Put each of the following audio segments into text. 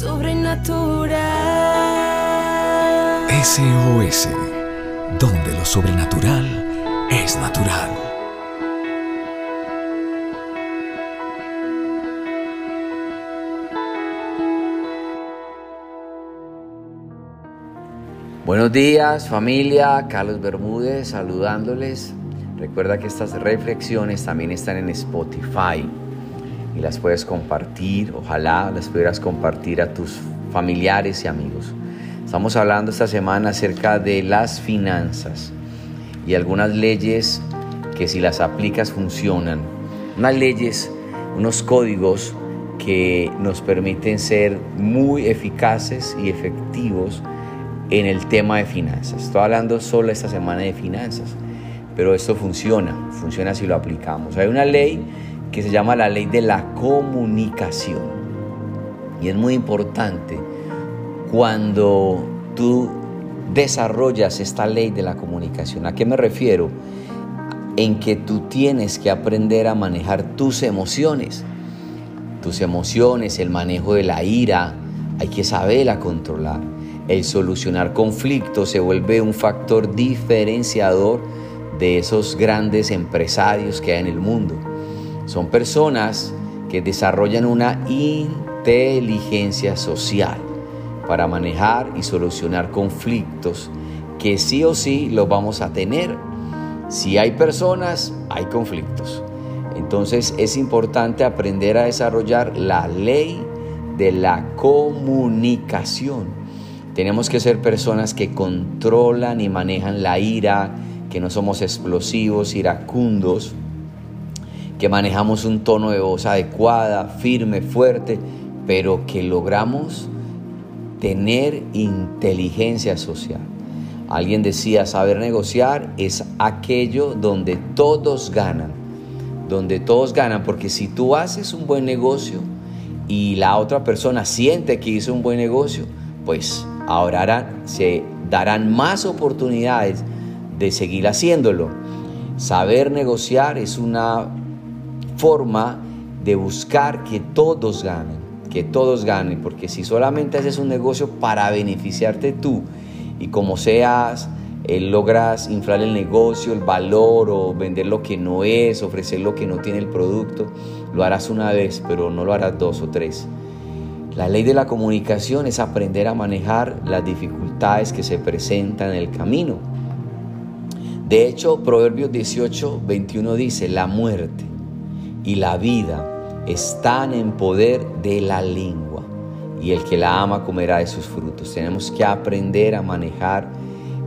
sobrenatural. SOS, donde lo sobrenatural es natural. Buenos días familia, Carlos Bermúdez saludándoles. Recuerda que estas reflexiones también están en Spotify las puedes compartir, ojalá las pudieras compartir a tus familiares y amigos. Estamos hablando esta semana acerca de las finanzas y algunas leyes que si las aplicas funcionan. Unas leyes, unos códigos que nos permiten ser muy eficaces y efectivos en el tema de finanzas. Estoy hablando solo esta semana de finanzas, pero esto funciona, funciona si lo aplicamos. Hay una ley que se llama la ley de la comunicación y es muy importante cuando tú desarrollas esta ley de la comunicación. ¿A qué me refiero? En que tú tienes que aprender a manejar tus emociones. Tus emociones, el manejo de la ira, hay que saberla controlar el solucionar conflictos se vuelve un factor diferenciador de esos grandes empresarios que hay en el mundo. Son personas que desarrollan una inteligencia social para manejar y solucionar conflictos que sí o sí los vamos a tener. Si hay personas, hay conflictos. Entonces es importante aprender a desarrollar la ley de la comunicación tenemos que ser personas que controlan y manejan la ira, que no somos explosivos, iracundos, que manejamos un tono de voz adecuada, firme, fuerte, pero que logramos tener inteligencia social. Alguien decía, saber negociar es aquello donde todos ganan, donde todos ganan, porque si tú haces un buen negocio y la otra persona siente que hizo un buen negocio, pues ahora se darán más oportunidades de seguir haciéndolo. Saber negociar es una forma de buscar que todos ganen, que todos ganen, porque si solamente haces un negocio para beneficiarte tú y como seas, eh, logras inflar el negocio, el valor o vender lo que no es, ofrecer lo que no tiene el producto, lo harás una vez, pero no lo harás dos o tres. La ley de la comunicación es aprender a manejar las dificultades que se presentan en el camino. De hecho, Proverbios 18, 21 dice, la muerte y la vida están en poder de la lengua y el que la ama comerá de sus frutos. Tenemos que aprender a manejar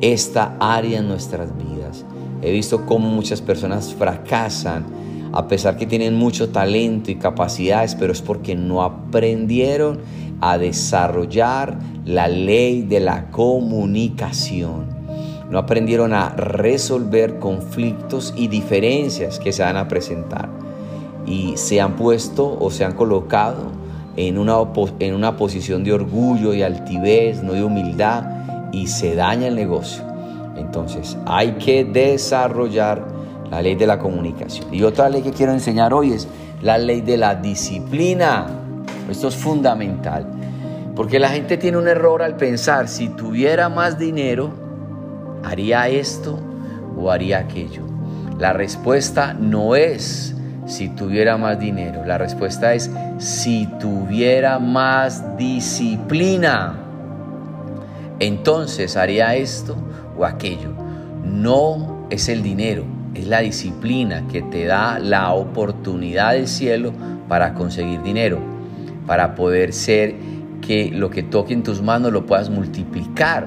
esta área en nuestras vidas. He visto cómo muchas personas fracasan a pesar que tienen mucho talento y capacidades, pero es porque no aprendieron a desarrollar la ley de la comunicación. No aprendieron a resolver conflictos y diferencias que se van a presentar. Y se han puesto o se han colocado en una, en una posición de orgullo y altivez, no de humildad, y se daña el negocio. Entonces hay que desarrollar la ley de la comunicación. Y otra ley que quiero enseñar hoy es la ley de la disciplina. Esto es fundamental, porque la gente tiene un error al pensar, si tuviera más dinero, haría esto o haría aquello. La respuesta no es si tuviera más dinero, la respuesta es si tuviera más disciplina. Entonces haría esto o aquello. No es el dinero, es la disciplina que te da la oportunidad del cielo para conseguir dinero, para poder ser que lo que toque en tus manos lo puedas multiplicar,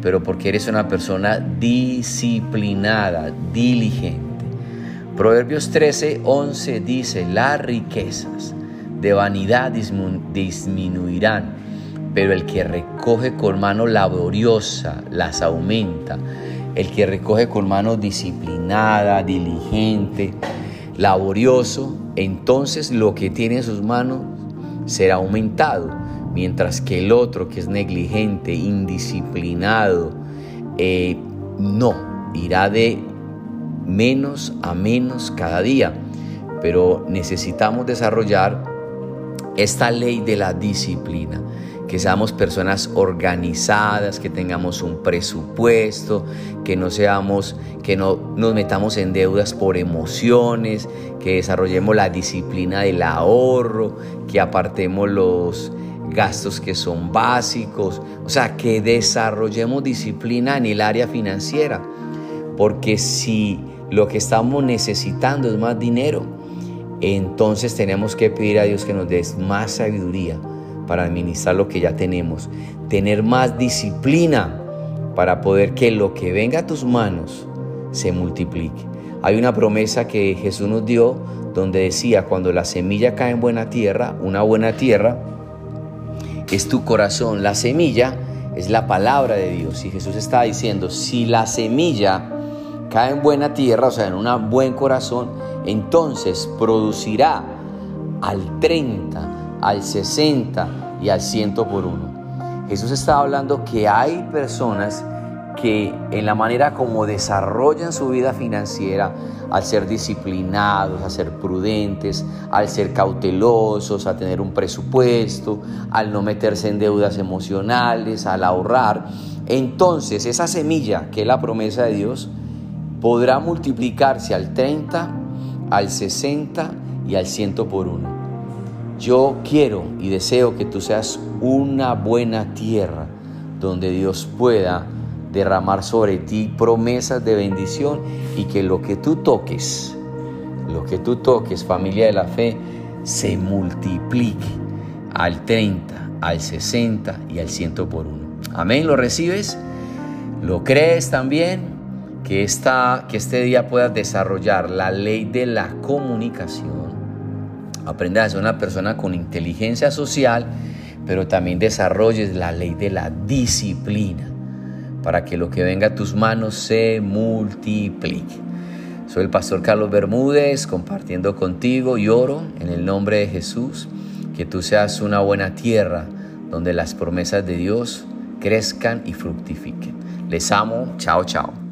pero porque eres una persona disciplinada, diligente. Proverbios 13, 11 dice, las riquezas de vanidad disminuirán, pero el que recoge con mano laboriosa las aumenta. El que recoge con mano disciplinada, diligente, laborioso, entonces lo que tiene en sus manos será aumentado, mientras que el otro que es negligente, indisciplinado, eh, no, irá de menos a menos cada día. Pero necesitamos desarrollar esta ley de la disciplina que seamos personas organizadas, que tengamos un presupuesto, que no seamos, que no nos metamos en deudas por emociones, que desarrollemos la disciplina del ahorro, que apartemos los gastos que son básicos, o sea, que desarrollemos disciplina en el área financiera, porque si lo que estamos necesitando es más dinero, entonces tenemos que pedir a Dios que nos dé más sabiduría para administrar lo que ya tenemos, tener más disciplina para poder que lo que venga a tus manos se multiplique. Hay una promesa que Jesús nos dio donde decía, cuando la semilla cae en buena tierra, una buena tierra es tu corazón, la semilla es la palabra de Dios. Y Jesús está diciendo, si la semilla cae en buena tierra, o sea, en un buen corazón, entonces producirá al 30, al 60 y al ciento por uno. Jesús está hablando que hay personas que en la manera como desarrollan su vida financiera, al ser disciplinados, a ser prudentes, al ser cautelosos, a tener un presupuesto, al no meterse en deudas emocionales, al ahorrar, entonces esa semilla, que es la promesa de Dios, podrá multiplicarse al 30, al 60 y al ciento por uno. Yo quiero y deseo que tú seas una buena tierra donde Dios pueda derramar sobre ti promesas de bendición y que lo que tú toques, lo que tú toques, familia de la fe, se multiplique al 30, al 60 y al 100 por uno. Amén, ¿lo recibes? ¿Lo crees también? Que, esta, que este día puedas desarrollar la ley de la comunicación aprendas a ser una persona con inteligencia social, pero también desarrolles la ley de la disciplina para que lo que venga a tus manos se multiplique. Soy el pastor Carlos Bermúdez compartiendo contigo y oro en el nombre de Jesús que tú seas una buena tierra donde las promesas de Dios crezcan y fructifiquen. Les amo, chao, chao.